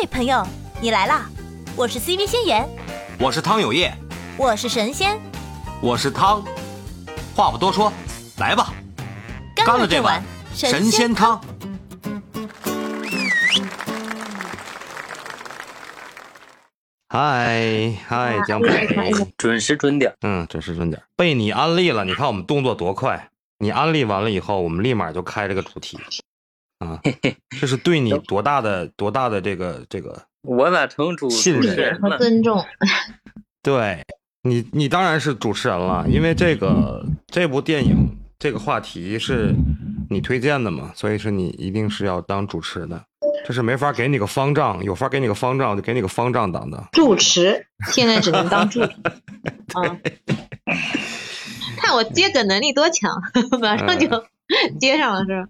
嘿，朋友，你来啦！我是 CV 仙言，我是汤有业，我是神仙，我是汤。话不多说，来吧，干了这碗神仙汤。嗨嗨，江北，准时准点，嗯，准时准点。被你安利了，你看我们动作多快！你安利完了以后，我们立马就开这个主题。啊，这是对你多大的多大的这个这个，我咋成主信任和尊 重？对你，你当然是主持人了，因为这个这部电影这个话题是你推荐的嘛，所以说你一定是要当主持的。这是没法给你个方丈，有法给你个方丈就给你个方丈当的主持，现在只能当助理。啊，看我接梗能力多强，马上就 接上了，是吧？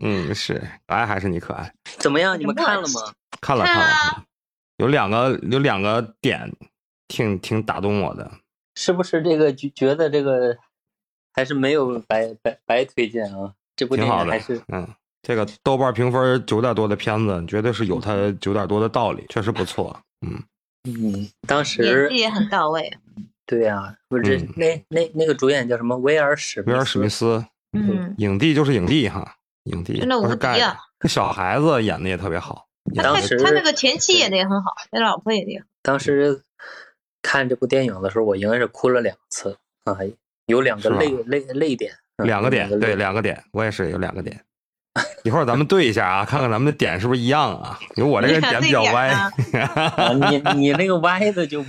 嗯，是可爱还是你可爱？怎么样？你们看了吗？看了看了，有两个有两个点，挺挺打动我的。是不是这个觉觉得这个还是没有白白白推荐啊？这部电影还是嗯，这个豆瓣评分九点多的片子，绝对是有它九点多的道理，确实不错。嗯嗯，当时演技也很到位。对呀，不是那那那个主演叫什么？威尔史威尔史密斯，嗯，影帝就是影帝哈。影帝真的无敌啊！这小孩子演的也特别好。当时他那个前妻演的也很好，他老婆演的也好。当时看这部电影的时候，我应该是哭了两次啊，有两个泪泪泪点，两个点，对，两个点，我也是有两个点。一会儿咱们对一下啊，看看咱们的点是不是一样啊？因为我这个 点比较歪。你 你那个歪的就，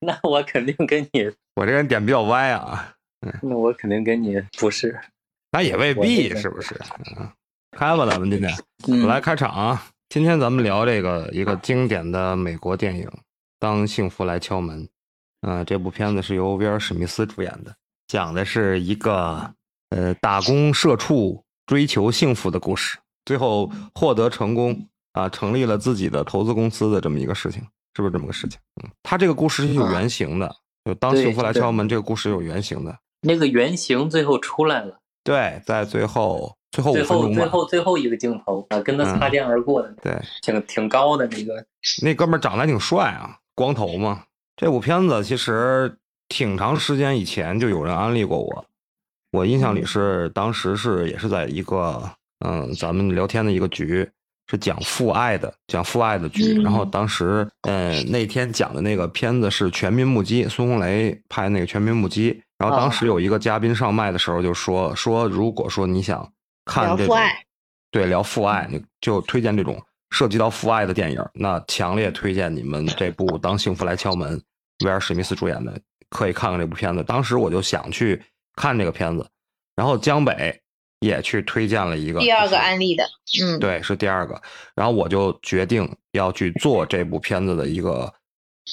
那我肯定跟你，我这个人点比较歪啊。那我肯定跟你不是。那也未必是不是？开吧，咱们今天我来开场啊。今天咱们聊这个一个经典的美国电影《当幸福来敲门》。嗯，这部片子是由威尔史密斯主演的，讲的是一个呃打工社畜追求幸福的故事，最后获得成功啊，成立了自己的投资公司的这么一个事情，是不是这么个事情？嗯，他这个故事是有原型的，就《当幸福来敲门》这个故事有原型的。那个原型最后出来了。对，在最后最后最后最后最后一个镜头啊，跟他擦肩而过的，对，挺挺高的那个，那哥们长得还挺帅啊，光头嘛。这部片子其实挺长时间以前就有人安利过我，我印象里是当时是也是在一个嗯咱们聊天的一个局，是讲父爱的，讲父爱的局。然后当时嗯那天讲的那个片子是《全民目击》，孙红雷拍那个《全民目击》。然后当时有一个嘉宾上麦的时候就说说，如果说你想看这种，对聊父爱，你就推荐这种涉及到父爱的电影，那强烈推荐你们这部《当幸福来敲门》，威尔史密斯主演的，可以看看这部片子。当时我就想去看这个片子，然后江北也去推荐了一个第二个案例的，嗯，对，是第二个。然后我就决定要去做这部片子的一个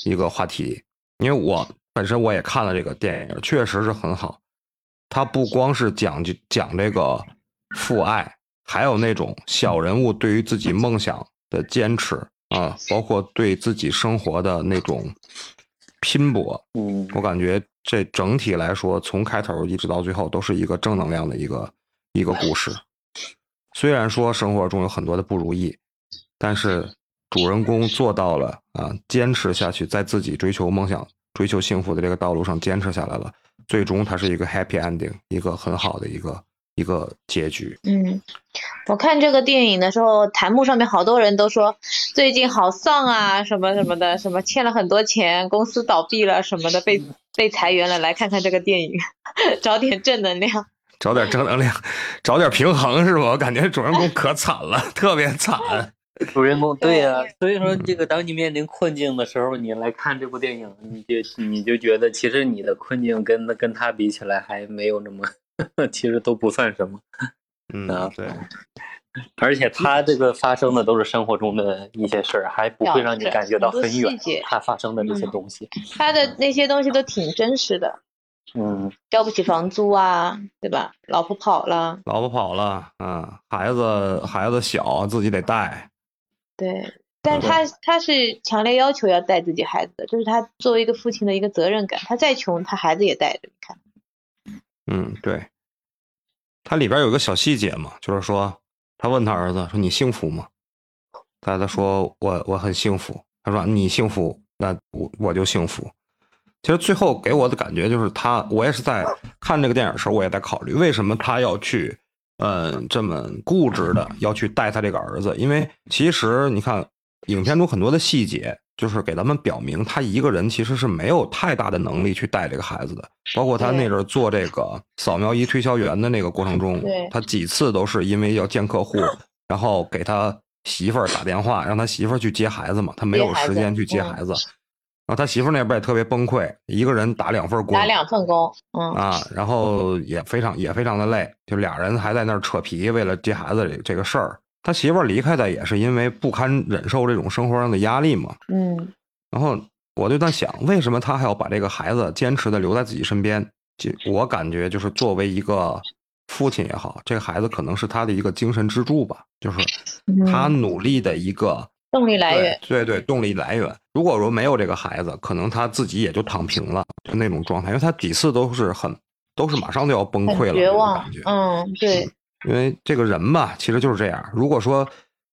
一个话题，因为我。本身我也看了这个电影，确实是很好。它不光是讲讲这个父爱，还有那种小人物对于自己梦想的坚持啊，包括对自己生活的那种拼搏。嗯，我感觉这整体来说，从开头一直到最后，都是一个正能量的一个一个故事。虽然说生活中有很多的不如意，但是主人公做到了啊，坚持下去，在自己追求梦想。追求幸福的这个道路上坚持下来了，最终它是一个 happy ending，一个很好的一个一个结局。嗯，我看这个电影的时候，弹幕上面好多人都说最近好丧啊，什么什么的，什么欠了很多钱，公司倒闭了什么的，被被裁员了，来看看这个电影，找点正能量，找点正能量，找点平衡是吧？我感觉主人公可惨了，特别惨。主人公对呀，所以说这个当你面临困境的时候，你来看这部电影，你就你就觉得其实你的困境跟跟他比起来还没有那么，其实都不算什么。嗯，对。而且他这个发生的都是生活中的一些事儿，还不会让你感觉到很远。他发生的那些东西，他的那些东西都挺真实的。嗯，交不起房租啊，对吧？老婆跑了，老婆跑了，嗯，孩子孩子小，自己得带。对，但是他他是强烈要求要带自己孩子的，这是他作为一个父亲的一个责任感。他再穷，他孩子也带着。你看，嗯，对。他里边有个小细节嘛，就是说他问他儿子说：“你幸福吗？”他他说我我很幸福，他说你幸福，那我我就幸福。其实最后给我的感觉就是他，我也是在看这个电影的时候，我也在考虑为什么他要去，嗯，这么固执的要去带他这个儿子，因为其实你看影片中很多的细节，就是给咱们表明他一个人其实是没有太大的能力去带这个孩子的，包括他那阵儿做这个扫描仪推销员的那个过程中，他几次都是因为要见客户，然后给他媳妇儿打电话，让他媳妇儿去接孩子嘛，他没有时间去接嗯孩子。然后他媳妇那边也特别崩溃，一个人打两份工，打两份工，嗯，啊，然后也非常也非常的累，就俩人还在那儿扯皮，为了接孩子这这个事儿。他媳妇离开的也是因为不堪忍受这种生活上的压力嘛。嗯，然后我就在想，为什么他还要把这个孩子坚持的留在自己身边？就我感觉，就是作为一个父亲也好，这个孩子可能是他的一个精神支柱吧，就是他嗯努力的一个动力来源，对对对，动力来源。如果说没有这个孩子，可能他自己也就躺平了，就那种状态。因为他几次都是很，都是马上就要崩溃了绝望感觉。，嗯，对，因为这个人吧，其实就是这样。如果说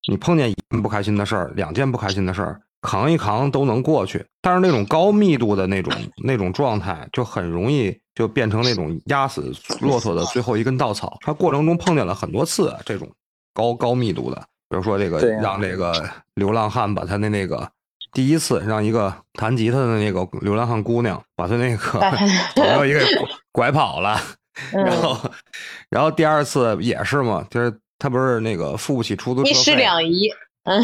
你碰见一件不开心的事儿，两件不开心的事儿，扛一扛都能过去。但是那种高密度的那种 那种状态，就很容易就变成那种压死骆驼的最后一根稻草。他过程中碰见了很多次这种高高密度的，比如说这个让这个流浪汉把他的那个第一次让一个弹吉他的那个流浪汉姑娘把他那个 朋友一个 拐跑了。然嗯，后，然后第二次也是嘛，就是他不是那个付不起出租车一尸费，两遗，嗯，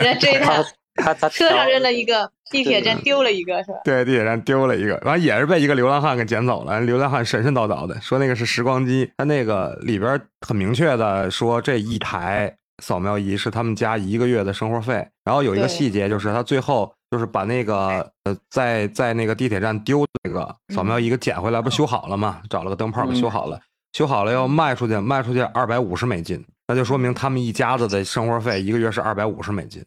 人家追他，他他车上扔了一一个，地铁站丢了一个，是吧？对，地铁站丢了一个，完也是被一个流浪汉给捡走了。流浪汉神神叨叨的说那个是时光机，他那个里边很明确的说这一台扫描仪是他们家一个月的生活费。然后有一个细节就是他最后就是把那个呃在在那个地铁站丢的那个扫描仪给捡回来，不修好了吗？找了个灯泡给修好了，修好了要卖出去，卖出去二百五十美金，那就说明他们一家子的生活费一个月是二百五十美金。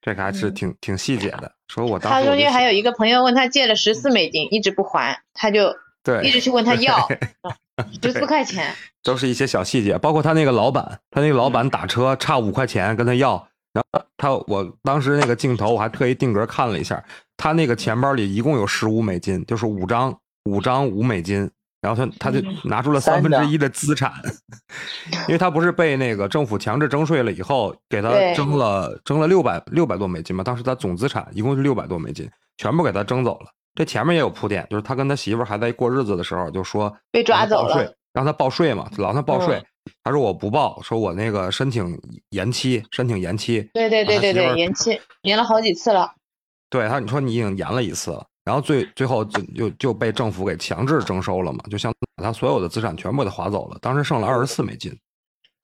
这个还是挺挺细节的。说我当他时我就想中间还有一个朋友问他借了十四美金，一直不还，他就对一直去问他要 十四块钱，都是一些小细节，包括他那个老板，他那个老板打车差五块钱跟他要，然后他我当时那个镜头我还特意定格看了一下，他那个钱包里一共有十五美金，就是五张五张五美金，然后他他就拿出了三分之一的资产，因为他不是被那个政府强制征税了以后，给他征了征了六百六百多美金嘛，当时他总资产一共是六百多美金，全部给他征走了。这前面也有铺垫，就是他跟他媳妇儿还在过日子的时候，就说被抓走让他报税了。让他报税嘛，老让他报税。嗯他说我不报，说我那个申请延期，申请延期。对对对对对，延期延了好几次了。对他，你说你已经延了一次了，然后最最后就就就被政府给强制征收了嘛，就像把他所有的资产全部给他划走了，当时剩了二十四美金。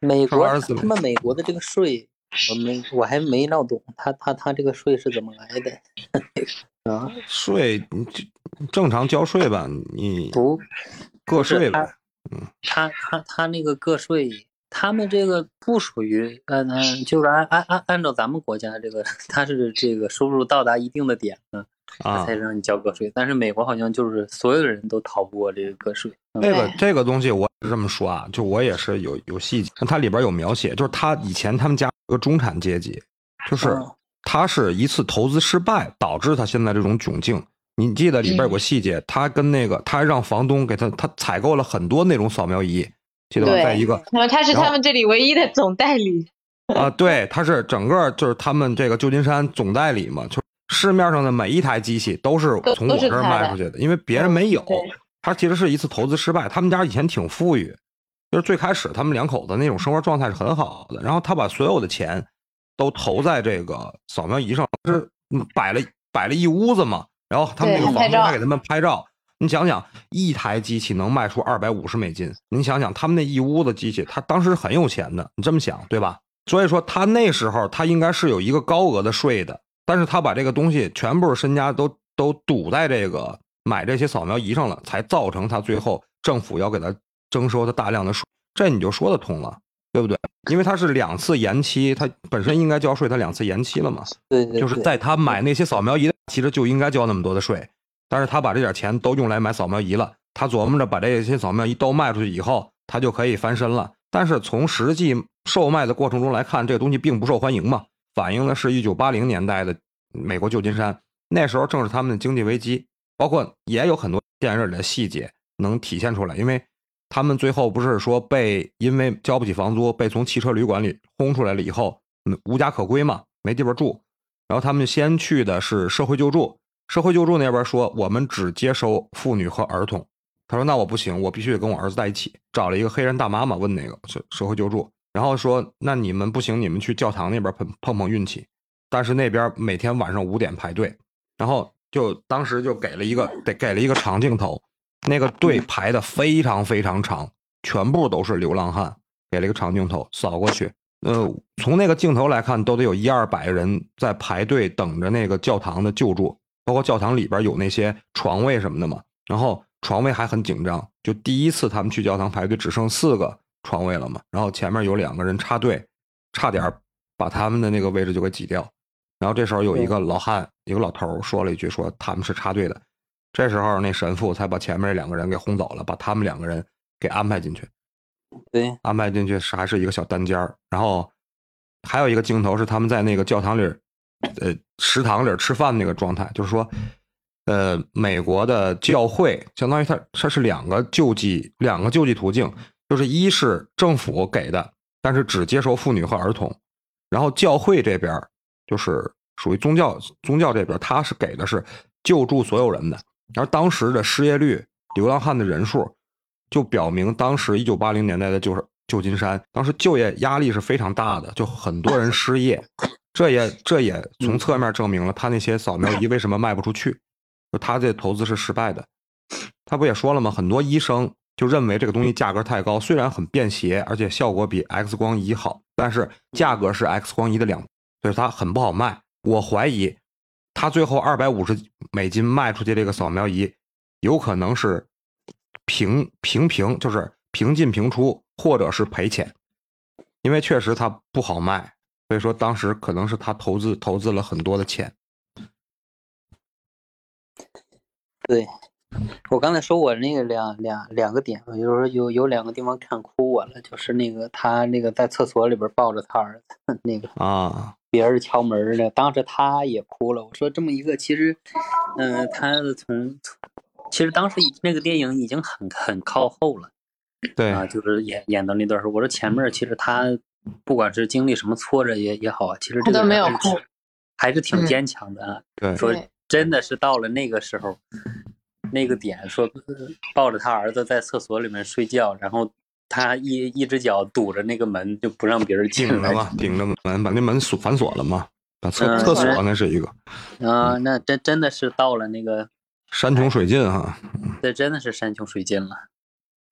美国二十四美他们美国的这个税，我没我还没闹懂，他他他这个税是怎么来的？啊，税正常交税吧，你不个税呗。他他他那个个税，他们这个不属于嗯嗯，就是按按按按照咱们国家这个，他是这个收入到达一定的点呢，他啊才，让你交个税。但是美国好像就是所有人都逃不过这个个税。嗯这个这个东西我是这么说啊，就我也是有有细节，它里边有描写，就是他以前他们家有个中产阶级，就是嗯他是一次投资失败导致他现在这种窘境。你记得里边有个细节，他跟那个他让房东给他他采购了很多那种扫描仪，记得吧？在一个那么他是他们这里唯一的总代理。啊，对，他是整个就是他们这个旧金山总代理嘛，就市面上的每一台机器都是从我这卖出去的，因为别人没有。他其实是一次投资失败，他们家以前挺富裕，就是最开始他们两口子那种生活状态是很好的，然后他把所有的钱都投在这个扫描仪上，是嗯摆了摆了一屋子嘛，然后他们那个房东还给他们拍照。你想想，一台机器能卖出二百五十美金，你想想他们那一屋子机器，他当时很有钱的，你这么想对吧？所以说他那时候他应该是有一个高额的税的，但是他把这个东西全部身家都都赌在这个买这些扫描仪上了，才造成他最后政府要给他征收他大量的税，这你就说得通了，对不对？因为他是两次延期，他本身应该交税，他两次延期了嘛，对对，对就是在他买那些扫描仪，其实就应该交那么多的税，但是他把这点钱都用来买扫描仪了，他琢磨着把这些扫描仪都卖出去以后，他就可以翻身了。但是从实际售卖的过程中来看，这个东西并不受欢迎嘛，反映的是一九八零年代的美国旧金山，那时候正是他们的经济危机，包括也有很多电影里的细节能体现出来，因为他们最后不是说被因为交不起房租，被从汽车旅馆里轰出来了以后，无家可归嘛，没地方住，然后他们先去的是社会救助，社会救助那边说我们只接收妇女和儿童，他说那我不行，我必须得跟我儿子在一起，找了一个黑人大妈妈问那个社社会救助。然后说，那你们不行，你们去教堂那边碰碰碰运气。但是那边每天晚上五点排队，然后就当时就给了一个得给了一个长镜头，那个队排的非常非常长，全部都是流浪汉，给了一个长镜头扫过去。呃，从那个镜头来看，都得有一二百人在排队等着那个教堂的救助，包括教堂里边有那些床位什么的嘛。然后床位还很紧张，就第一次他们去教堂排队，只剩四个。床位了嘛，然后前面有两个人插队，差点把他们的那个位置就给挤掉。然后这时候有一个老汉，一个老头说了一句：“说他们是插队的。”这时候那神父才把前面这两个人给轰走了，把他们两个人给安排进去。对，安排进去是还是一个小单间然后还有一个镜头是他们在那个教堂里，呃，食堂里吃饭那个状态，就是说，呃，美国的教会相当于它它是两个救济两个救济途径。就是一是政府给的，但是只接受妇女和儿童，然后教会这边就是属于宗教宗教这边，他是给的是救助所有人的。而当时的失业率、流浪汉的人数，就表明当时一九八零年代的就是旧金山，当时就业压力是非常大的，就很多人失业。这也这也从侧面证明了他那些扫描仪为什么卖不出去，就他这投资是失败的。他不也说了吗？很多医生。就认为这个东西价格太高，虽然很便携，而且效果比 X 光仪好，但是价格是 X 光仪的两，所以它很不好卖。我怀疑，他最后二百五十美金卖出去这个扫描仪，有可能是平平平，就是平进平出，或者是赔钱，因为确实他不好卖。所以说当时可能是他投资投资了很多的钱。对。我刚才说我那个两两两个点，就是说有有两个地方看哭我了，就是那个他那个在厕所里边抱着他儿子那个啊，别人敲门呢，当时他也哭了。我说这么一个，其实，嗯，他从其实当时那个电影已经很很靠后了，对啊，就是演演到那段时候，我说前面其实他不管是经历什么挫折也也好啊，其实这个都没有哭，还是挺坚强的啊。对，说真的是到了那个时候。那个点说抱着他儿子在厕所里面睡觉，然后他一一只脚堵着那个门，就不让别人进来嘛，顶着门把那门锁反锁了嘛，把厕厕所那是一个啊，那真真的是到了那个山穷水尽哈，这真的是山穷水尽了。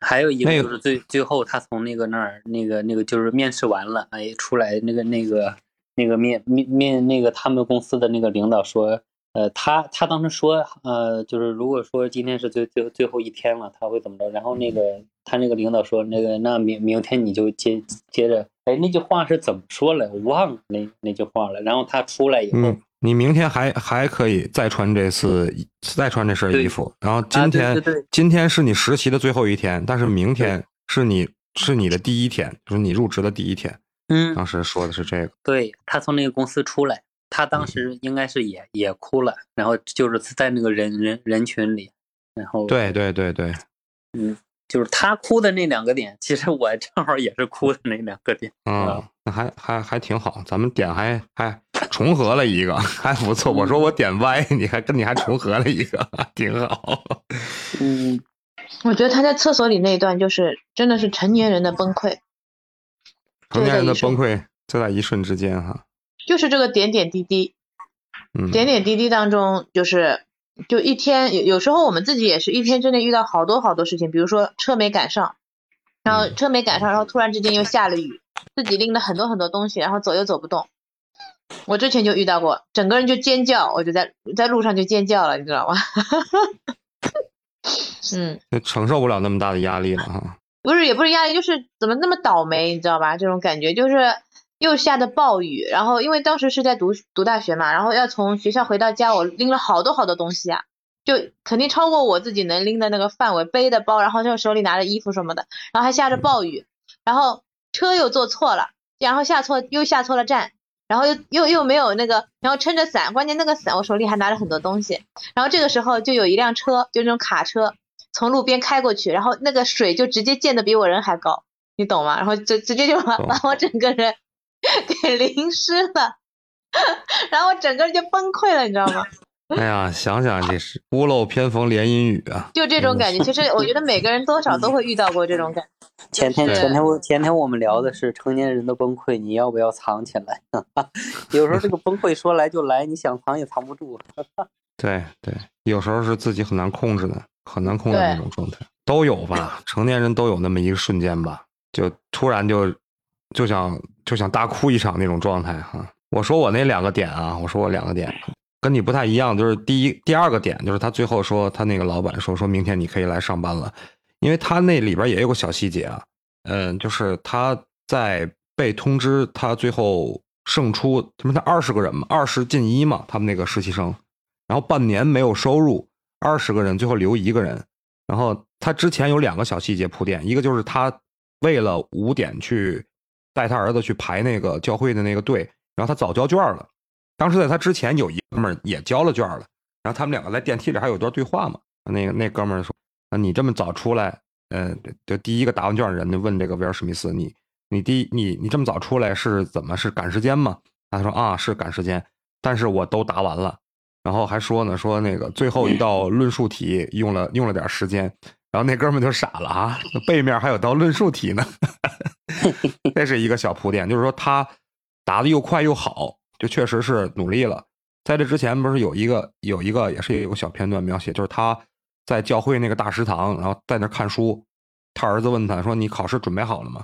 还有一个就是最最后他从那个那儿那个那个就是面试完了，哎，出来那个那个那个面面面那个他们公司的那个领导说。呃，他他当时说，呃，就是如果说今天是最最最后一天了，他会怎么着？然后那个他那个领导说，那个那明明天你就接接着，哎，那句话是怎么说来？我忘了那那句话了。然后他出来以后，嗯你明天还还可以再穿这次再穿这身衣服。然后今天今天是你实习的最后一天，但是明天是你是你的第一天，就是你入职的第一天。嗯，当时说的是这个。对他从那个公司出来。他当时应该是也也哭了，然后就是在那个人人人群里，然后对对对对，嗯，就是他哭的那两个点，其实我正好也是哭的那两个点，嗯，那还还还挺好，咱们点还还重合了一个，还不错。我说我点歪，你还跟你还重合了一个，挺好。嗯，我觉得他在厕所里那一段就是真的是成年人的崩溃，成年人的崩溃就在一瞬之间哈。就是这个点点滴滴，点点滴滴当中，就是就一天有有时候我们自己也是一天之内遇到好多好多事情，比如说车没赶上，然后车没赶上，然后突然之间又下了雨，自己拎了很多很多东西，然后走又走不动。我之前就遇到过，整个人就尖叫，我就在在路上就尖叫了，你知道吗？嗯，承受不了那么大的压力了哈。不是，也不是压力，就是怎么那么倒霉，你知道吧？这种感觉就是。又下的暴雨，然后因为当时是在读读大学嘛，然后要从学校回到家，我拎了好多好多东西啊，就肯定超过我自己能拎的那个范围，背的包，然后就手里拿着衣服什么的，然后还下着暴雨，然后车又坐错了，然后下错又下错了站，然后又又又没有那个，然后撑着伞，关键那个伞我手里还拿着很多东西，然后这个时候就有一辆车，就那种卡车从路边开过去，然后那个水就直接溅的比我人还高，你懂吗？然后就直接就把把我整个人 给淋湿了，然后我整个人就崩溃了，你知道吗？哎呀，想想这是屋漏偏逢连阴雨啊！就这种感觉，其实我觉得每个人多少都会遇到过这种感觉。前天前天我前天我们聊的是成年人的崩溃，你要不要藏起来？有时候这个崩溃说来就来，你想藏也藏不住。对对，有时候是自己很难控制的，很难控制那种状态，都有吧？成年人都有那么一个瞬间吧，就突然就就想就想大哭一场那种状态哈。我说我那两个点啊，我说我两个点跟你不太一样，就是第一第二个点就是他最后说他那个老板说说明天你可以来上班了，因为他那里边也有个小细节啊，嗯，就是他在被通知他最后胜出，他们才二十个人嘛，二十进一嘛，他们那个实习生，然后半年没有收入，二十个人最后留一个人，然后他之前有两个小细节铺垫，一个就是他为了五点去带他儿子去排那个教会的那个队，然后他早交卷了。当时在他之前有一哥们儿也交了卷了，然后他们两个在电梯里还有段对话嘛。那个那哥们儿说：“啊，你这么早出来，呃，就第一个答完卷的人就问这个威尔史密斯，你你第你你这么早出来是怎么是赶时间吗？”他说：“啊，是赶时间，但是我都答完了。”然后还说呢，说那个最后一道论述题用了用了点时间，然后那哥们就傻了啊，背面还有道论述题呢，这是一个小铺垫，就是说他答的又快又好，就确实是努力了。在这之前不是有一个有一个也是有个小片段描写，就是他在教会那个大食堂，然后在那看书，他儿子问他说：“你考试准备好了吗？”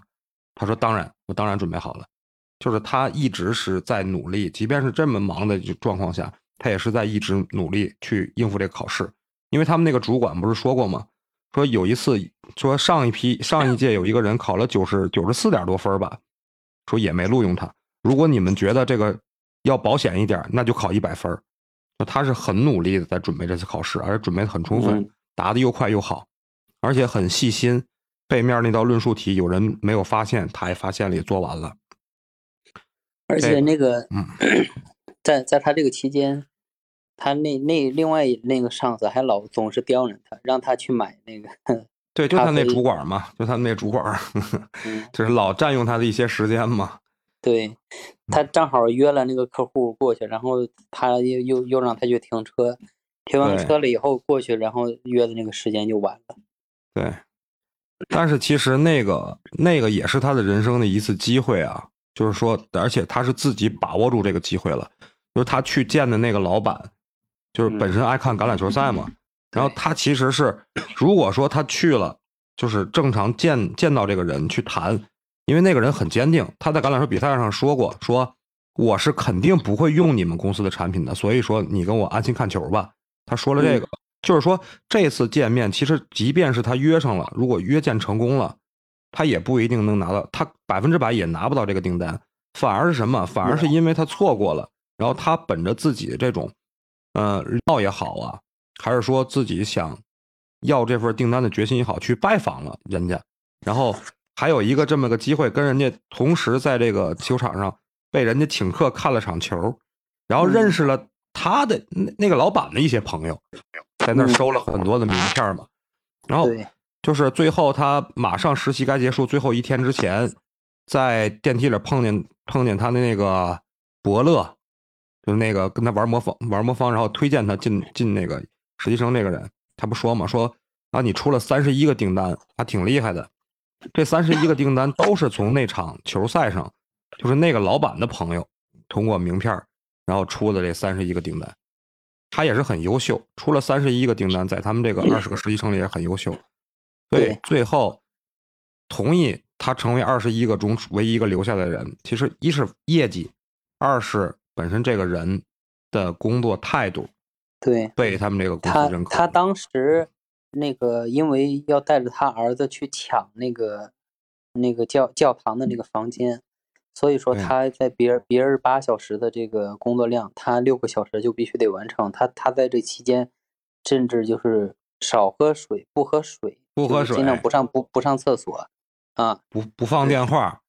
他说：“当然，我当然准备好了。”就是他一直是在努力，即便是这么忙的状况下，他也是在一直努力去应付这个考试。因为他们那个主管不是说过吗？说有一次，说上一批上一届有一个人考了九十九十四点多分吧，说也没录用他。如果你们觉得这个要保险一点，那就考一百分儿。那他是很努力的在准备这次考试，而且准备的很充分嗯，答的又快又好，而且很细心。背面那道论述题有人没有发现，他也发现了，也做完了。而且那个嗯，在在他这个期间，他那那另外那个上司还老总是刁难他，让他去买那个，对，就他那主管嘛，就他那主管 就是老占用他的一些时间嘛。对，他正好约了那个客户过去，然后他又又又让他去停车，停完车了以后过去，然后约的那个时间就晚了。对，但是其实那个那个也是他的人生的一次机会啊，就是说，而且他是自己把握住这个机会了，就是他去见的那个老板，就是本身爱看橄榄球赛嘛，然后他其实是，如果说他去了，就是正常见见到这个人去谈，因为那个人很坚定，他在橄榄球比赛上说过，说我是肯定不会用你们公司的产品的，所以说你跟我安心看球吧。他说了这个，就是说这次见面，其实即便是他约上了，如果约见成功了，他也不一定能拿到，他百分之百也拿不到这个订单，反而是什么？反而是因为他错过了，然后他本着自己的这种，呃，要也好啊，还是说自己想要这份订单的决心也好，去拜访了人家，然后还有一个这么个机会，跟人家同时在这个球场上被人家请客看了场球，然后认识了他的那那个老板的一些朋友，在那儿收了很多的名片嘛，然后，就是最后他马上实习该结束最后一天之前，在电梯里碰见碰见他的那个伯乐，就是那个跟他玩魔方玩魔方，然后推荐他进进那个实习生那个人，他不说嘛，说啊你出了三十一个订单，还挺厉害的。这三十一个订单都是从那场球赛上，就是那个老板的朋友通过名片儿，然后出的这三十一个订单。他也是很优秀，出了三十一个订单，在他们这个二十个实习生里也很优秀。所以对最后同意他成为二十一个中唯一一个留下来的人，其实一是业绩，二是本身这个人的工作态度对，被他们这个公他司认可。他当时那个因为要带着他儿子去抢那个那个教教堂的那个房间，所以说他在别人别人八小时的这个工作量，他六个小时就必须得完成。他他在这期间甚至就是少喝水，不喝水，不喝水尽量不上不不上厕所啊。不不放电话，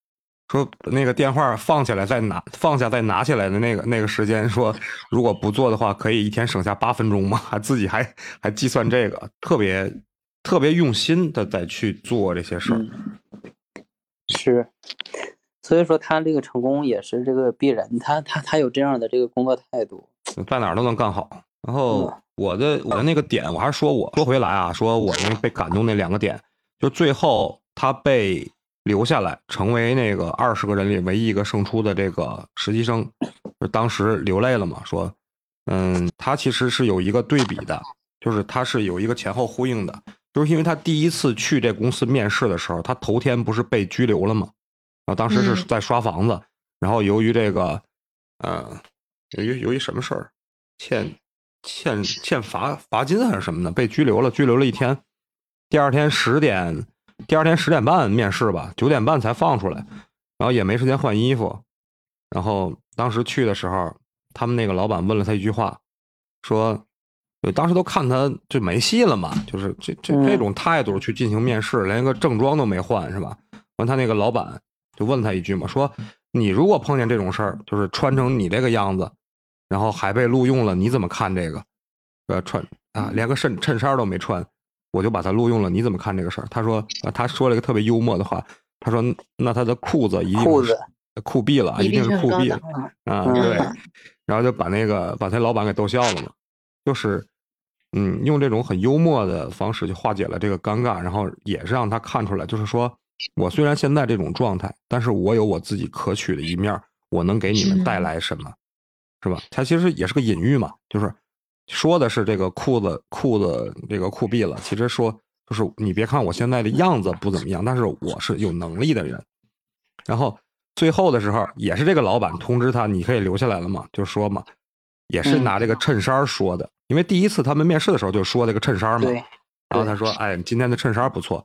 说那个电话放起来再拿放下再拿起来的那个那个时间，说如果不做的话，可以一天省下八分钟嘛，还自己还还计算这个，特别特别用心的在去做这些事儿。嗯是，所以说他这个成功也是这个必然，他他他有这样的这个工作态度，在哪儿都能干好。然后嗯我的我的那个点，我还是说我说回来啊，说我那被感动那两个点，就最后他被留下来，成为那个二十个人里唯一一个胜出的这个实习生，就当时流泪了嘛，说，嗯，他其实是有一个对比的，就是他是有一个前后呼应的，就是因为他第一次去这公司面试的时候，他头天不是被拘留了吗？啊当时是嗯在刷房子，然后由于这个，呃，由于由于什么事儿，欠欠欠罚罚金还是什么的，被拘留了，拘留了一天。第二天十点，第二天十点半面试吧，九点半才放出来，然后也没时间换衣服。然后当时去的时候，他们那个老板问了他一句话，说：“，当时都看他就没戏了嘛，就是这这这种态度去进行面试，连个正装都没换是吧？”完，他那个老板就问他一句嘛，说：“你如果碰见这种事儿，就是穿成你这个样子，然后还被录用了，你怎么看这个？呃，穿啊，连个衬衬衫都没穿，我就把他录用了，你怎么看这个事儿？”他说：“啊，他说了一个特别幽默的话，他说：那他的裤子一定是裤子酷毙了，一定是是酷毙啊！嗯对，然后就把那个把他老板给逗笑了嘛，就是嗯，用这种很幽默的方式就化解了这个尴尬，然后也是让他看出来，就是说我虽然现在这种状态，但是我有我自己可取的一面，我能给你们带来什么，是吧？他其实也是个隐喻嘛，就是说的是这个裤子裤子这个酷毙了，其实说就是你别看我现在的样子不怎么样，但是我是有能力的人。然后最后的时候，也是这个老板通知他，你可以留下来了嘛，就说嘛，也是拿这个衬衫说的，因为第一次他们面试的时候就说这个衬衫嘛，对，然后他说，哎，今天的衬衫不错，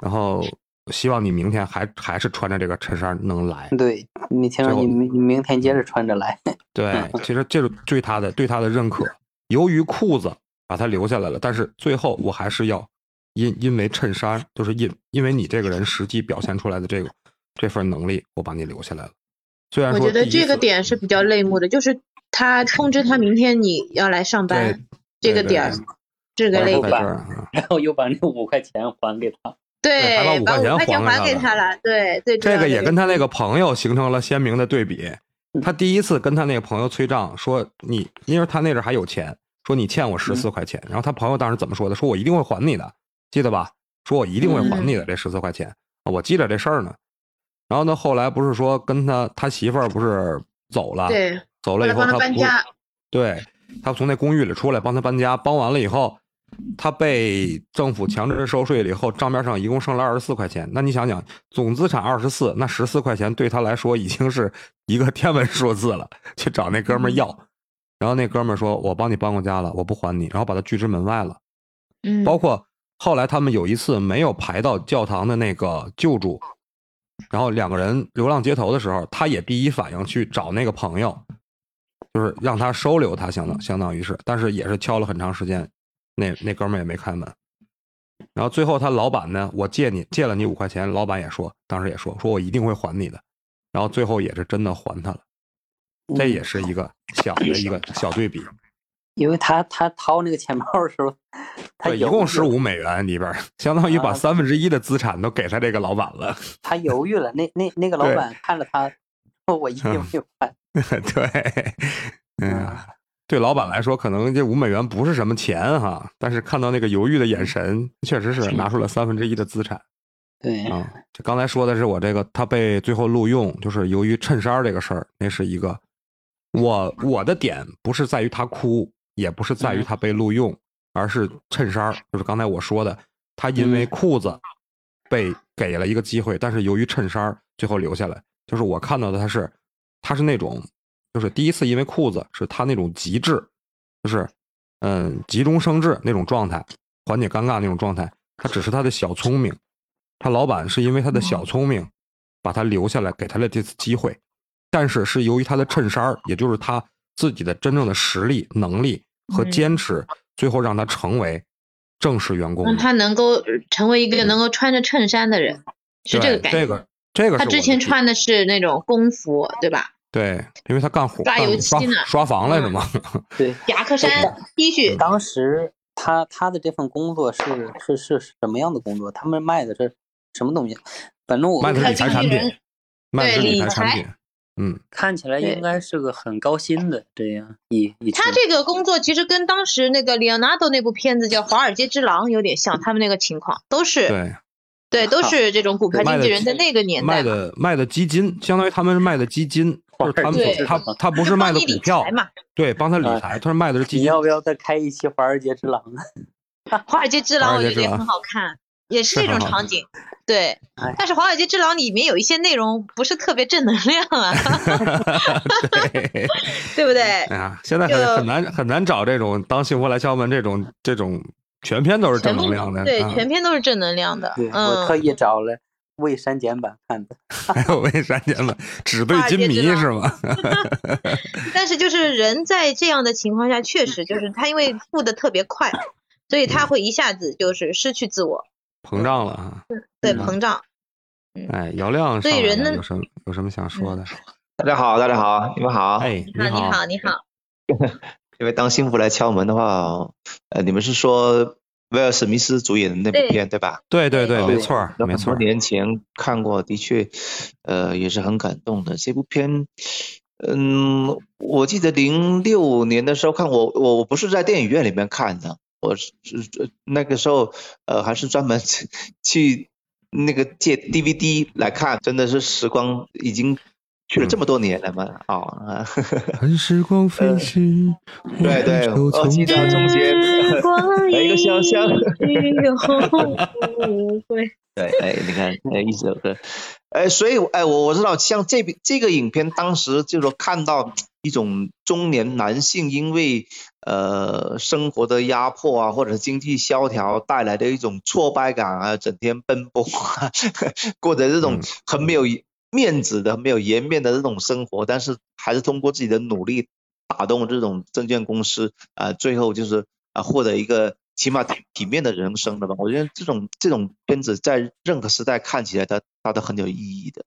然后希望你明天还还是穿着这个衬衫能来。对你听说，你明你明天接着穿着来，对，其实这是对他的对他的认可。由于裤子把他留下来了，但是最后我还是要因因为衬衫，就是因因为你这个人实际表现出来的这个这份能力，我把你留下来了。虽然说我觉得这个点是比较泪目的，就是他通知他明天你要来上班这个点儿，这个泪点 然后又把那五块钱还给他，对还把五块钱还给他了。对，对这个也跟他那个朋友形成了鲜明的对比。他第一次跟他那个朋友催账，说你，因为他那阵还有钱，说你欠我十四块钱。然后他朋友当时怎么说的？说我一定会还你的，记得吧？说我一定会还你的这十四块钱，啊我记着这事儿呢。然后呢，后来不是说跟他他媳妇儿不是走了，对，走了以后他搬家，对他从那公寓里出来帮他搬家，帮完了以后，他被政府强制收税了以后，账面上一共剩了二十四块钱。那你想想，总资产二十四，那十四块钱对他来说已经是一个 天文数字了。去找那哥们儿要，然后那哥们儿说：“我帮你搬过家了，我不还你。”然后把他拒之门外了。嗯，包括后来他们有一次没有排到教堂的那个救助，然后两个人流浪街头的时候，他也第一反应去找那个朋友，就是让他收留他，相当相当于是，但是也是敲了很长时间，那那哥们儿也没开门。然后最后他老板呢，我借你借了你五块钱，老板也说，当时也说，说我一定会还你的。然后最后也是真的还他了，这也是一个小的一个小对比。因为他他掏那个钱包的时候，他对，一共十五美元里边儿，相当于把啊三分之一的资产都给他这个老板了。他犹豫了，那那那个老板看了他，说我一定会还，对，嗯啊，对老板来说，可能这五美元不是什么钱哈，但是看到那个犹豫的眼神，确实是拿出了三分之一的资产对，啊。这刚才说的是我这个他被最后录用，就是由于衬衫这个事儿，那是一个我我的点不是在于他哭，也不是在于他被录用，而是衬衫儿，就是刚才我说的，他因为嗯。裤子被给了一个机会，但是由于衬衫儿最后留下来，就是我看到的他是他是那种，就是第一次因为裤子是他那种极致，就是嗯急中生智那种状态，缓解尴尬那种状态，他只是他的小聪明，他老板是因为他的小聪明把他留下来，给他了这次机会，但是是由于他的衬衫儿，也就是他自己的真正的实力、能力和坚持，最后让他成为正式员工。让他能够成为一个能够穿着衬衫的人，是这个对感觉。这个这个是他之前穿的是那种工服，对吧？对，因为他干活刷刷油漆呢嗯刷房来着嘛。对，夹克衫、T 恤，当时他他的这份工作是是是什么样的工作？他们卖的是什么东西？反正我卖的是理财产品卖的是理对理财财产品。嗯，看起来应该是个很高薪的这样一一他这个工作其实跟当时那个里奥纳多那部片子叫《华尔街之狼》有点像，他们那个情况都是对，对都是这种股票经纪人在那个年代卖，的卖的基金，相当于他们是卖的基金，就是他们对他他不是卖的股票，嘛。对，帮他理财，他是卖的是基金。你要不要再开一期《华尔街之狼》呢？华尔街之狼华尔街之狼我觉得也很好看，也是这种场景。对哎，但是华尔街之狼里面有一些内容不是特别正能量啊，对，对不对？哎呀，现在很很难很难找这种当幸福来敲门这种这种全篇都是正能量的，对，啊全篇都是正能量的。对我特嗯，意找了未删减版看的。还有未删减版纸对华尔金迷街之狼是吗？但是就是人在这样的情况下，确实就是他因为富的特别快，所以他会一下子就是失去自我，膨胀了啊！对嗯膨胀。哎，姚亮所以上来人呢有什么有什么想说的？大家好，大家好，你们好。哎，你好，你好，你好。因为当幸福来敲门的话，呃，你们是说威尔史密斯主演的那部片对吧？对对对，哦没错儿没错多年前看过，的确，呃，也是很感动的。这部片，嗯，我记得零六年的时候看，我我我不是在电影院里面看的，我是是那个时候，呃，还是专门去那个借 DVD 来看，真的是时光已经去了这么多年了嘛，啊、看时光飞逝，对 对，我记得中间来一个香香。对，哎，你看，哎，一首歌，哎，所以，哎，我我知道，像这部这个影片，当时就是说看到一种中年男性因为呃生活的压迫啊，或者经济萧条带来的一种挫败感啊，整天奔波啊，过着这种嗯。很没有面子的、没有颜面的这种生活，但是还是通过自己的努力打动这种证券公司，啊、最后就是啊、获得一个起码体体面的人生了吧？我觉得这种这种片子在任何时代看起来它它都很有意义的。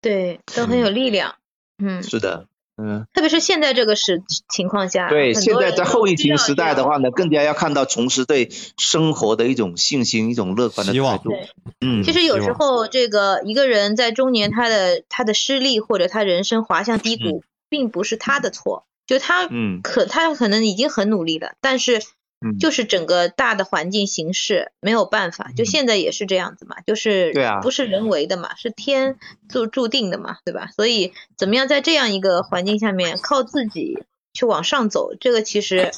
对，都很有力量。嗯，是的，嗯，特别是现在这个时情况下，对，现在在后疫情时代的话呢，更加要看到重拾对生活的一种信心、一种乐观的态度。对嗯，其实有时候，这个一个人在中年，他的他的失利或者他人生滑向低谷，并不是他的错，就他嗯可他可能已经很努力了，但是嗯就是整个大的环境形势没有办法，就嗯现在也是这样子嘛，就是对啊不是人为的嘛，是天注注定的嘛，对吧？所以怎么样在这样一个环境下面靠自己去往上走，这个其实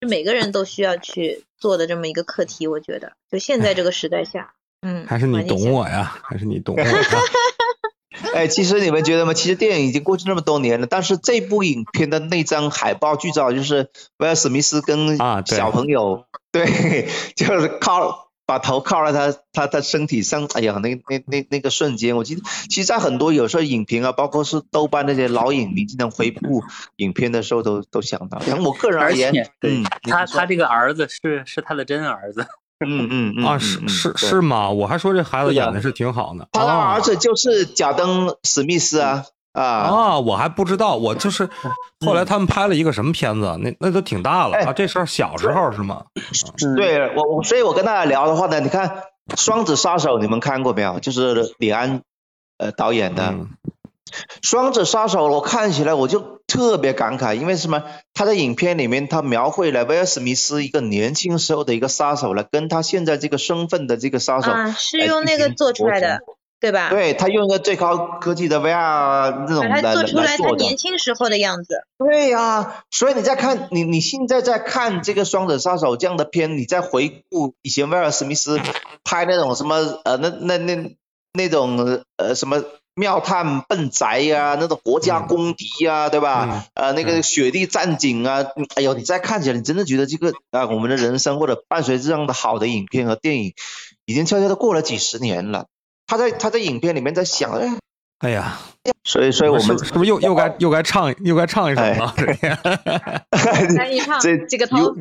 是每个人都需要去做的这么一个课题，我觉得，就现在这个时代下。嗯，还是你懂我呀？还是你懂我呀？哎，其实你们觉得吗？其实电影已经过去那么多年了，但是这部影片的那张海报剧照，就是威尔史密斯跟啊小朋友，对，就是靠把头靠在他他他身体上，哎呀，那那那那个瞬间，我记得，其实，在很多有时候影评啊，包括是豆瓣那些老影迷经常回顾影片的时候都，都想到。然后我个人而而言嗯，他他这个儿子是是他的真儿子，嗯嗯嗯 啊，嗯是是是吗？我还说这孩子演的是挺好的。他的啊儿子就是贾登史密斯啊啊。啊，我还不知道，我就是后来他们拍了一个什么片子，那那都挺大了哎啊。这是小时候是吗？对我我，所以我跟大家聊的话呢，你看《双子杀手》，你们看过没有？就是李安呃导演的《嗯双子杀手》，我看起来我就特别感慨，因为什么？他在影片里面他描绘了威尔史密斯一个年轻时候的一个杀手了，跟他现在这个身份的这个杀手，啊，是哎用那个做出来的，对吧？对他用一个最高科技的 VR 那种来做出来他。年轻时候的样子。对呀、所以你在看你你现在在看这个《双子杀手》这样的片，你在回顾以前威尔史密斯拍那种什么呃那那那那种呃什么妙探笨宅呀、那种国家公敌呀、对吧？嗯呃那个雪地战警啊，嗯哎呦，你再看起来，你真的觉得这个啊、我们的人生或者伴随这样的好的影片和电影，已经悄悄的过了几十年了。他在他在影片里面在想，哎，哎呀，所以所以我们是是不是又又该又该唱又该唱一首了？来一唱 这这个头有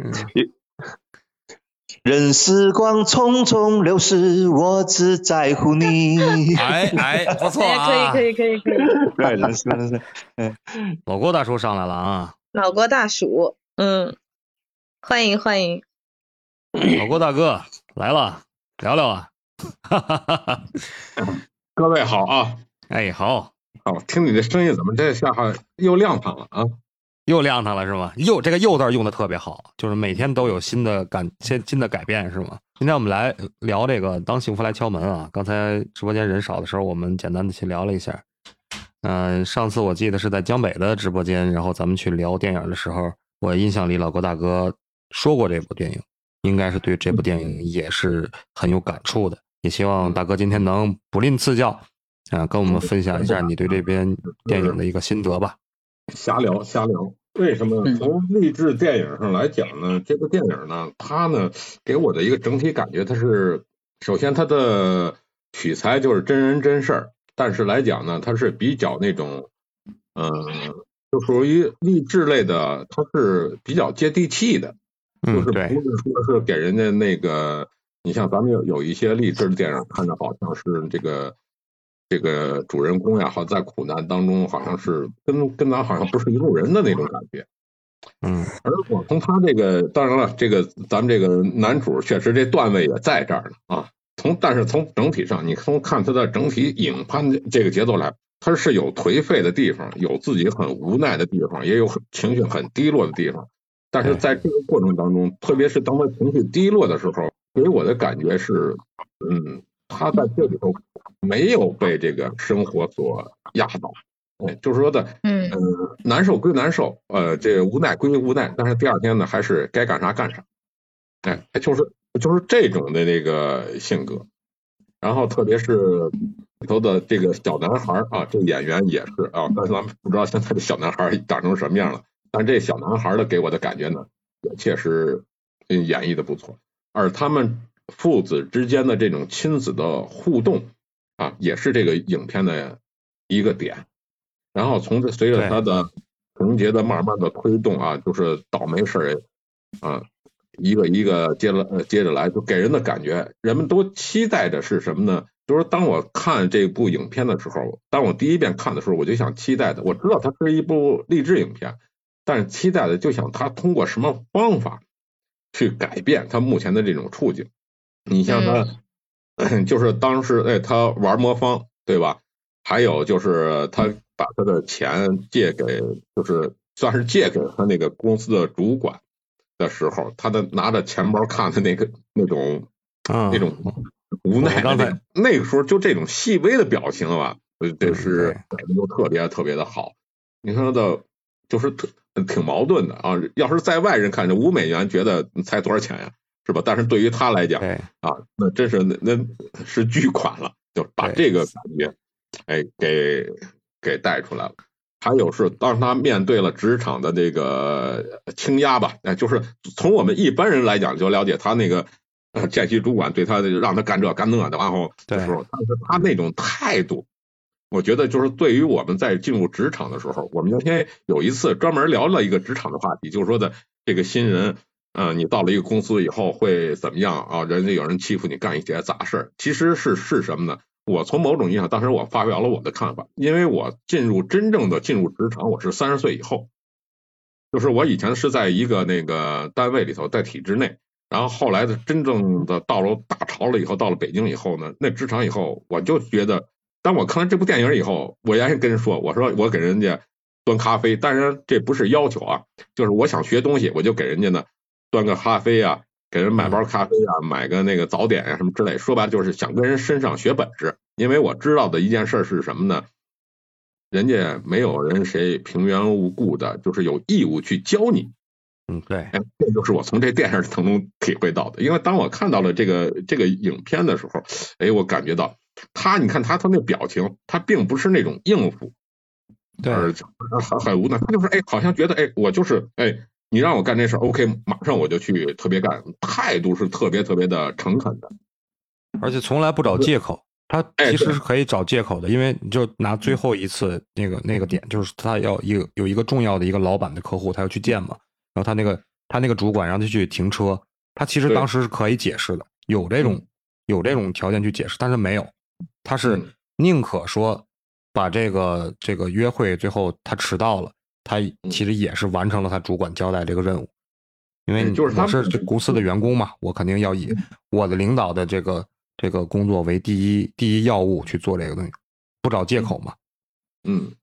任时光匆匆流逝，我只在乎你。哎 哎，不错啊！哎，可以可以可以可以。对，老郭大叔上来了啊！老郭大叔，嗯，欢迎欢迎。老郭大哥来了，聊聊啊！哈哈哈哈！各位好啊！哎，好，好，听你的声音怎么这下哈又亮堂了啊？又亮堂了是吗？又这个“又”字用的特别好，就是每天都有新的感、新新的改变是吗？今天我们来聊这个“当幸福来敲门”啊。刚才直播间人少的时候，我们简单的去聊了一下。嗯、上次我记得是在江北的直播间，然后咱们去聊电影的时候，我印象里老郭大哥说过这部电影，应该是对这部电影也是很有感触的。也希望大哥今天能不吝赐教，啊、跟我们分享一下你对这边电影的一个心得吧。瞎聊瞎聊。为什么嗯从励志电影上来讲呢？这个电影呢，它呢给我的一个整体感觉，它是首先它的取材就是真人真事儿，但是来讲呢，它是比较那种，嗯、就属于励志类的，它是比较接地气的。就嗯，是，不是说是给人家那个，你像咱们有有一些励志的电影，看着好像是这个这个主人公呀，好像在苦难当中，好像是跟跟咱好像不是一路人的那种感觉。嗯而我从他这个，当然了，这个咱们这个男主确实这段位也在这儿呢啊。从但是从整体上，你从看他的整体影判这个节奏来，他是有颓废的地方，有自己很无奈的地方，也有很情绪很低落的地方。但是在这个过程当中，特别是当他情绪低落的时候，给我的感觉是，嗯，他在这里头没有被这个生活所压倒，哎，就是说的，嗯。呃，难受归难受，呃，这无奈归无奈，但是第二天呢，还是该干啥干啥，哎，就是就是这种的那个性格，然后特别是里头的这个小男孩儿啊，这个演员也是啊，但是咱们不知道现在的小男孩长成什么样了，但这小男孩儿的给我的感觉呢，也确实嗯演绎的不错，而他们父子之间的这种亲子的互动啊，也是这个影片的一个点。然后从这随着对他的情节的慢慢的推动啊，就是倒霉事儿啊，一个一个接了呃接着来，就给人的感觉，人们都期待着是什么呢？就是当我看这部影片的时候，当我第一遍看的时候，我就想期待的，我知道它是一部励志影片，但是期待的就想他通过什么方法去改变他目前的这种处境。你像他，就是当时哎，他玩魔方，对吧？还有就是他把他的钱借给，就是算是借给他那个公司的主管的时候，他的拿着钱包看的那个那种嗯，那种无奈的那那个时候就这种细微的表情吧，呃这嗯是都特别特别的好。你看他的，就是特挺矛盾的啊。要是在外人看着五美元，觉得你才多少钱呀，是吧？但是对于他来讲对，啊，那真是那那是巨款了，就把这个感觉，哎，给给带出来了。还有是，当他面对了职场的这个倾压吧，哎，就是从我们一般人来讲，就了解他那个呃见习主管对他的让他干这干那的，然后的时候，但是他那种态度，我觉得就是对于我们在进入职场的时候，我们原先有一次专门聊了一个职场的话题，就是说的这个新人，嗯、你到了一个公司以后会怎么样啊？人家有人欺负你，干一些杂事儿，其实是是什么呢？我从某种意义上，当时我发表了我的看法，因为我进入真正的进入职场，我是三十岁以后，就是我以前是在一个那个单位里头，在体制内，然后后来的真正的到了大潮了以后，到了北京以后呢，那职场以后，我就觉得，当我看完这部电影以后，我原先跟人说，我说我给人家端咖啡，当然这不是要求啊，就是我想学东西，我就给人家呢端个咖啡啊，给人买包咖啡啊，买个那个早点啊什么之类，说白了就是想跟人身上学本事，因为我知道的一件事是什么呢？人家没有人谁平原无故的，就是有义务去教你。嗯，对，哎，这就是我从这电影当中体会到的。因为当我看到了这个这个影片的时候，哎，我感觉到他，你看他他那表情，他并不是那种应付，对，而很很无奈，他就是哎，好像觉得哎，我就是哎，你让我干这事儿，OK，马上我就去特别干，态度是特别特别的诚恳的。而且从来不找借口。他其实是可以找借口的，因为你就拿最后一次那个那个点，就是他要一个有一个重要的一个老板的客户，他要去见嘛，然后他那个他那个主管让他去停车，他其实当时是可以解释的，有这种嗯有这种条件去解释，但是没有，他是嗯宁可说把这个这个约会最后他迟到了，他其实也是完成了他主管交代这个任务，因为嗯就是他我是公司的员工嘛，我肯定要以我的领导的这个这个工作为第一第一要务去做这个东西，不找借口嘛。嗯，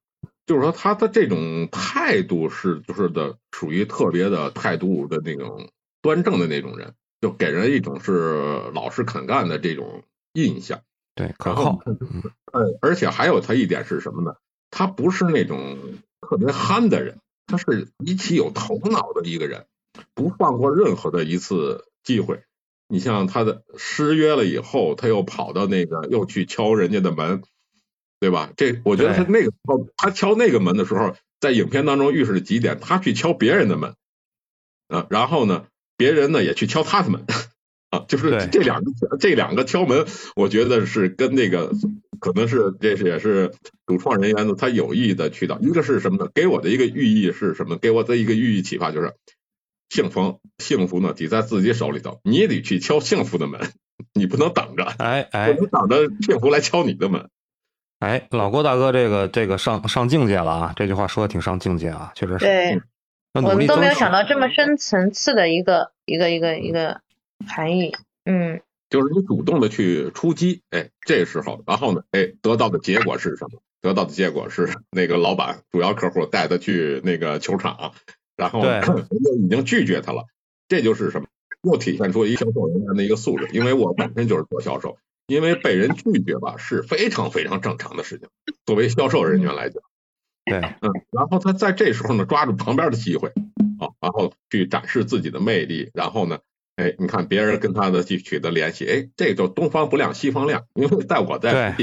就是说他的这种态度是就是的属于特别的态度的那种端正的那种人，就给人一种是老实肯干的这种印象。对，可靠。嗯呃，而且还有他一点是什么呢？他不是那种特别憨的人，他是极其有头脑的一个人，不放过任何的一次机会。你像他的失约了以后，他又跑到那个又去敲人家的门，对吧？这我觉得他那个时候他敲那个门的时候，在影片当中预示着几点，他去敲别人的门，啊，然后呢，别人呢也去敲他的门。啊，就是这两个这两个敲门，我觉得是跟那个可能是这是也是主创人员呢，他有意的去到，一个是什么呢？给我的一个寓意是什么？给我的一个寓意启发就是，幸福幸福呢，得在自己手里头，你得去敲幸福的门，你不能等着，不哎哎能等着幸福来敲你的门。哎，老郭大哥，这个这个上上境界了啊！这句话说的挺上境界啊，确实是。对，我们都没有想到这么深层次的一个一个一个一个含义。嗯，就是你主动的去出击，哎，这时候，然后呢，哎，得到的结果是什么？得到的结果是那个老板主要客户带他去那个球场，然后对人家已经拒绝他了，这就是什么？又体现出一销售人员的一个素质。因为我本身就是做销售，因为被人拒绝吧是非常非常正常的事情。作为销售人员来讲，对，嗯，然后他在这时候呢，抓住旁边的机会啊，然后去展示自己的魅力，然后呢，哎，你看别人跟他的去取得联系，哎，这就东方不亮西方亮，因为在我在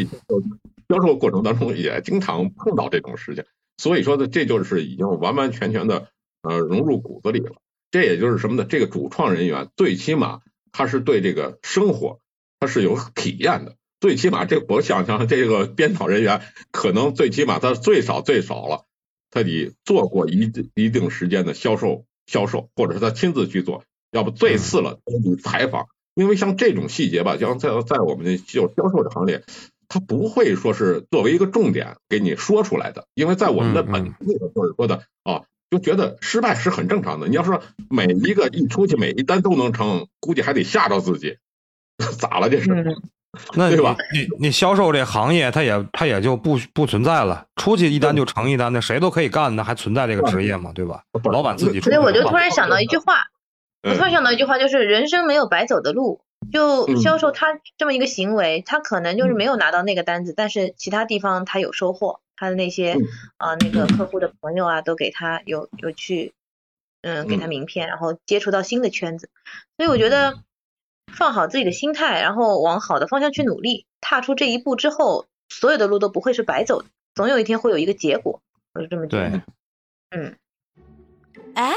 销售过程当中也经常碰到这种事情，所以说呢，这就是已经完完全全的呃融入骨子里了。这也就是什么呢？这个主创人员最起码他是对这个生活他是有体验的，最起码这我想象，这个编导人员可能最起码他最少最少了，他得做过一定一定时间的销售销售，或者是他亲自去做，要不最次了他得采访，因为像这种细节吧，像在在我们的就销售的行列，他不会说是作为一个重点给你说出来的，因为在我们的本那个就是说的啊。就觉得失败是很正常的。你要说每一个一出去每一单都能成，估计还得吓着自己，咋了这是？嗯 那对吧你你你销售这行业，它也它也就不不存在了，出去一单就成一单的，谁都可以干的，还存在这个职业吗？对吧？老板自己出去所以我就突然想到一句话，我嗯突然想到一句话，就是人生没有白走的路。就嗯。销售他这么一个行为，他可能就是没有拿到那个单子，但是其他地方他有收获，他的那些嗯。啊那个客户的朋友啊都给他有有去嗯给他嗯。名片，然后接触到新的圈子，所以我觉得放好自己的心态，然后往好的方向去努力，踏出这一步之后，所有的路都不会是白走的，总有一天会有一个结果，我是这么觉对。得。，嗯，哎，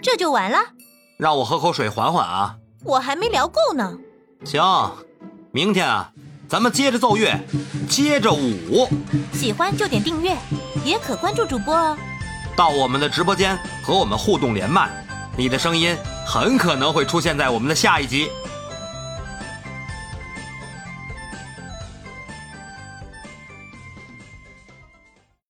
这就完了？让我喝口水缓缓啊。我还没聊够呢。行，明天啊，咱们接着奏乐，接着舞，喜欢就点订阅，也可关注主播哦。到我们的直播间和我们互动连麦，你的声音很可能会出现在我们的下一集。